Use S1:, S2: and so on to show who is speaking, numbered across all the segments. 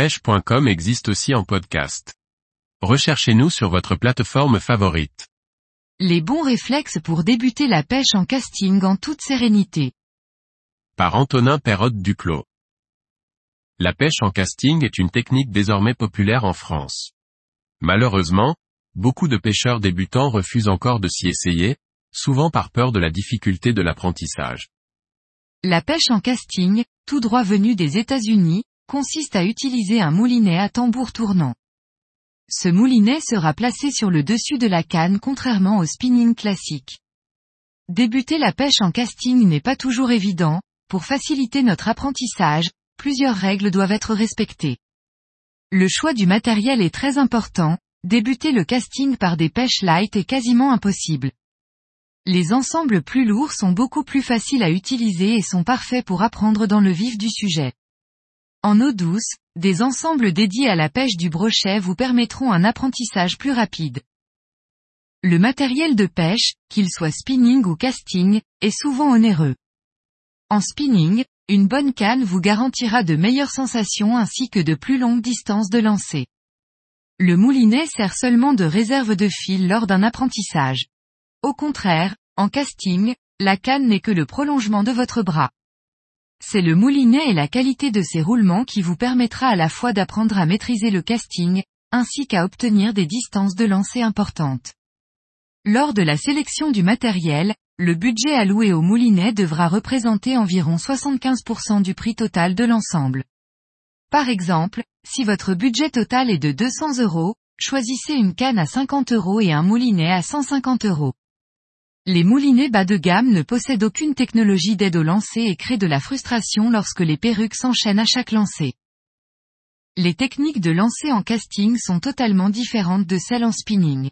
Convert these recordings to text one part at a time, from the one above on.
S1: pêche.com existe aussi en podcast. Recherchez-nous sur votre plateforme favorite.
S2: Les bons réflexes pour débuter la pêche en casting en toute sérénité.
S1: Par Antonin Perrotte Duclos. La pêche en casting est une technique désormais populaire en France. Malheureusement, beaucoup de pêcheurs débutants refusent encore de s'y essayer, souvent par peur de la difficulté de l'apprentissage.
S2: La pêche en casting, tout droit venu des États-Unis, consiste à utiliser un moulinet à tambour tournant. Ce moulinet sera placé sur le dessus de la canne contrairement au spinning classique. Débuter la pêche en casting n'est pas toujours évident, pour faciliter notre apprentissage, plusieurs règles doivent être respectées. Le choix du matériel est très important, débuter le casting par des pêches light est quasiment impossible. Les ensembles plus lourds sont beaucoup plus faciles à utiliser et sont parfaits pour apprendre dans le vif du sujet. En eau douce, des ensembles dédiés à la pêche du brochet vous permettront un apprentissage plus rapide. Le matériel de pêche, qu'il soit spinning ou casting, est souvent onéreux. En spinning, une bonne canne vous garantira de meilleures sensations ainsi que de plus longues distances de lancer. Le moulinet sert seulement de réserve de fil lors d'un apprentissage. Au contraire, en casting, la canne n'est que le prolongement de votre bras. C'est le moulinet et la qualité de ses roulements qui vous permettra à la fois d'apprendre à maîtriser le casting, ainsi qu'à obtenir des distances de lancer importantes. Lors de la sélection du matériel, le budget alloué au moulinet devra représenter environ 75% du prix total de l'ensemble. Par exemple, si votre budget total est de 200 euros, choisissez une canne à 50 euros et un moulinet à 150 euros. Les moulinets bas de gamme ne possèdent aucune technologie d'aide au lancer et créent de la frustration lorsque les perruques s'enchaînent à chaque lancer. Les techniques de lancer en casting sont totalement différentes de celles en spinning.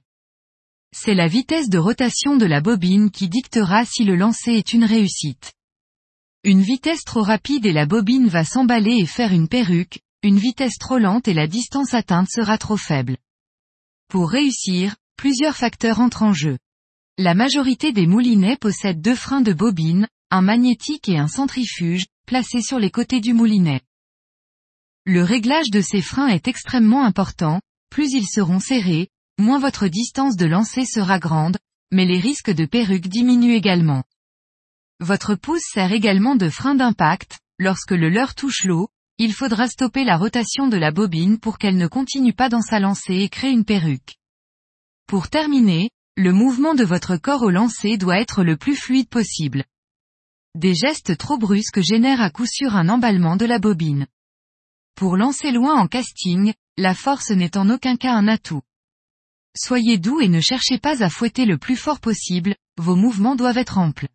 S2: C'est la vitesse de rotation de la bobine qui dictera si le lancer est une réussite. Une vitesse trop rapide et la bobine va s'emballer et faire une perruque, une vitesse trop lente et la distance atteinte sera trop faible. Pour réussir, plusieurs facteurs entrent en jeu. La majorité des moulinets possèdent deux freins de bobine, un magnétique et un centrifuge, placés sur les côtés du moulinet. Le réglage de ces freins est extrêmement important, plus ils seront serrés, moins votre distance de lancer sera grande, mais les risques de perruque diminuent également. Votre pouce sert également de frein d'impact, lorsque le leurre touche l'eau, il faudra stopper la rotation de la bobine pour qu'elle ne continue pas dans sa lancée et crée une perruque. Pour terminer, le mouvement de votre corps au lancer doit être le plus fluide possible. Des gestes trop brusques génèrent à coup sûr un emballement de la bobine. Pour lancer loin en casting, la force n'est en aucun cas un atout. Soyez doux et ne cherchez pas à fouetter le plus fort possible, vos mouvements doivent être amples.